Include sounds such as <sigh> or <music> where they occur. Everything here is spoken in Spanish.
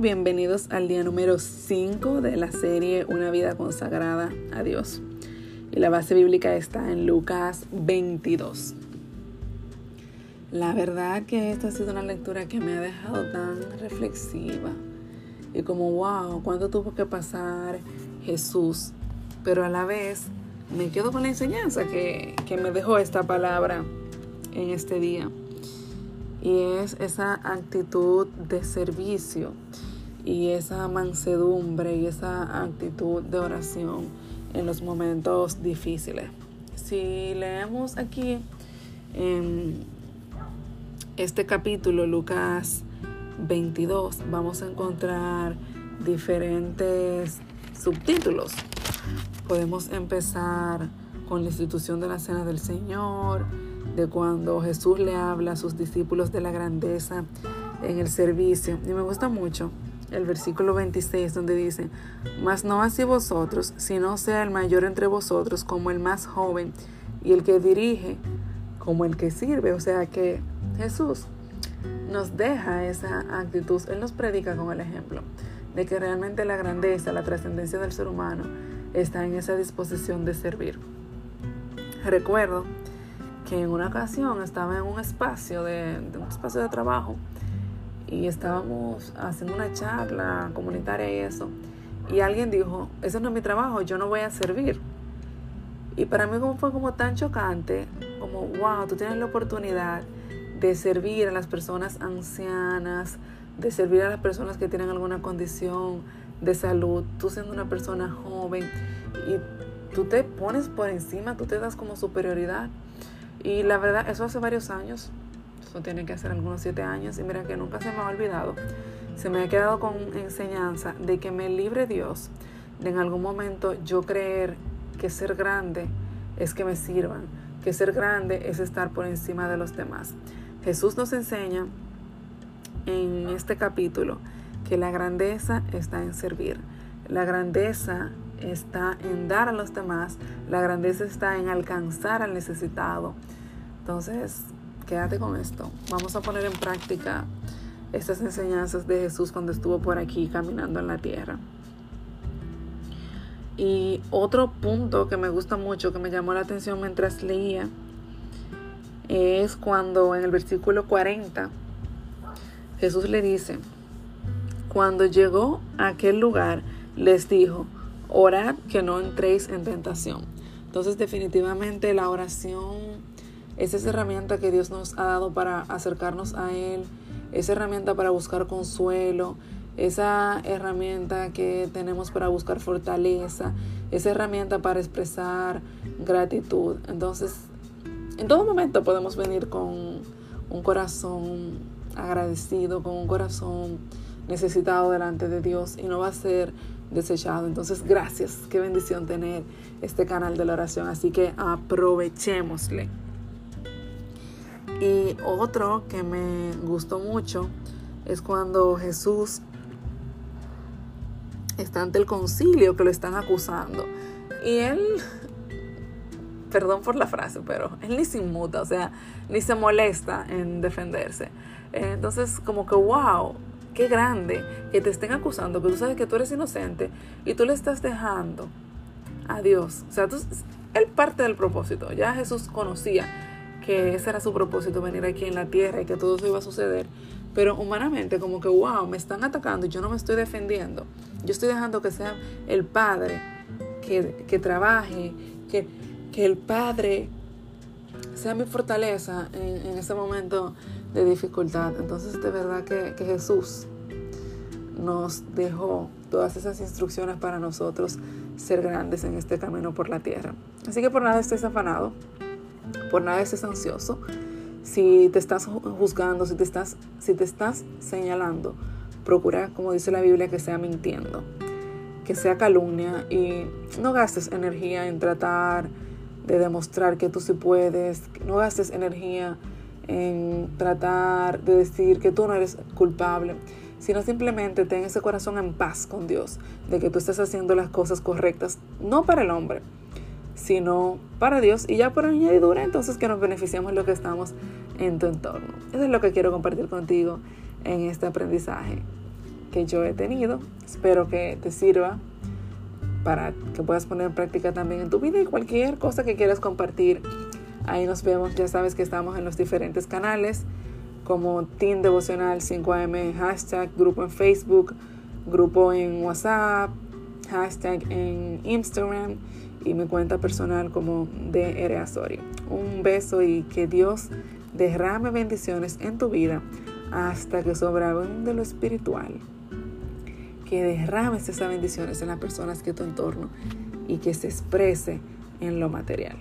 Bienvenidos al día número 5 de la serie Una vida consagrada a Dios. Y la base bíblica está en Lucas 22. La verdad que esta ha sido una lectura que me ha dejado tan reflexiva y como, wow, ¿cuánto tuvo que pasar Jesús? Pero a la vez me quedo con la enseñanza que, que me dejó esta palabra en este día y es esa actitud de servicio y esa mansedumbre y esa actitud de oración en los momentos difíciles. Si leemos aquí en este capítulo, Lucas 22, vamos a encontrar diferentes subtítulos. Podemos empezar con la institución de la Cena del Señor, de cuando Jesús le habla a sus discípulos de la grandeza en el servicio. Y me gusta mucho el versículo 26 donde dice, mas no así vosotros, sino sea el mayor entre vosotros como el más joven y el que dirige como el que sirve. O sea que Jesús nos deja esa actitud, Él nos predica con el ejemplo de que realmente la grandeza, la trascendencia del ser humano está en esa disposición de servir. Recuerdo en una ocasión estaba en un espacio de, un espacio de trabajo y estábamos haciendo una charla comunitaria y eso. Y alguien dijo, ese no es mi trabajo, yo no voy a servir. Y para mí fue como tan chocante, como, wow, tú tienes la oportunidad de servir a las personas ancianas, de servir a las personas que tienen alguna condición de salud, tú siendo una persona joven y tú te pones por encima, tú te das como superioridad. Y la verdad, eso hace varios años, eso tiene que hacer algunos siete años, y mira que nunca se me ha olvidado, se me ha quedado con enseñanza de que me libre Dios de en algún momento yo creer que ser grande es que me sirvan, que ser grande es estar por encima de los demás. Jesús nos enseña en este capítulo que la grandeza está en servir. La grandeza está en dar a los demás, la grandeza está en alcanzar al necesitado. Entonces, quédate con esto. Vamos a poner en práctica estas enseñanzas de Jesús cuando estuvo por aquí caminando en la tierra. Y otro punto que me gusta mucho, que me llamó la atención mientras leía, es cuando en el versículo 40 Jesús le dice, cuando llegó a aquel lugar, les dijo, orad que no entréis en tentación. Entonces definitivamente la oración es esa herramienta que Dios nos ha dado para acercarnos a Él, esa herramienta para buscar consuelo, esa herramienta que tenemos para buscar fortaleza, esa herramienta para expresar gratitud. Entonces, en todo momento podemos venir con un corazón agradecido, con un corazón necesitado delante de Dios y no va a ser desechado. Entonces, gracias, qué bendición tener este canal de la oración. Así que aprovechémosle. Y otro que me gustó mucho es cuando Jesús está ante el concilio que lo están acusando. Y él, <laughs> perdón por la frase, pero él ni se inmuta, o sea, ni se molesta en defenderse. Entonces, como que, wow, qué grande que te estén acusando, que tú sabes que tú eres inocente y tú le estás dejando a Dios. O sea, él parte del propósito. Ya Jesús conocía que ese era su propósito, venir aquí en la tierra y que todo eso iba a suceder. Pero humanamente, como que, wow, me están atacando y yo no me estoy defendiendo. Yo estoy dejando que sea el Padre que, que trabaje, que, que el Padre sea mi fortaleza en, en ese momento de dificultad. Entonces de verdad que, que Jesús nos dejó todas esas instrucciones para nosotros ser grandes en este camino por la tierra. Así que por nada estés afanado, por nada estés ansioso. Si te estás juzgando, si te estás, si te estás señalando, procura, como dice la Biblia, que sea mintiendo, que sea calumnia y no gastes energía en tratar de demostrar que tú sí puedes, no gastes energía en tratar de decir que tú no eres culpable, sino simplemente ten ese corazón en paz con Dios, de que tú estás haciendo las cosas correctas, no para el hombre, sino para Dios y ya por añadidura entonces que nos beneficiamos lo que estamos en tu entorno. Eso es lo que quiero compartir contigo en este aprendizaje. que yo he tenido. Espero que te sirva para que puedas poner en práctica también en tu vida y cualquier cosa que quieras compartir. Ahí nos vemos, ya sabes que estamos en los diferentes canales como Team Devocional 5am, hashtag, grupo en Facebook, grupo en WhatsApp, hashtag en Instagram y mi cuenta personal como DR Asorio. Un beso y que Dios derrame bendiciones en tu vida hasta que de lo espiritual. Que derrames esas bendiciones en las personas que tu entorno y que se exprese en lo material.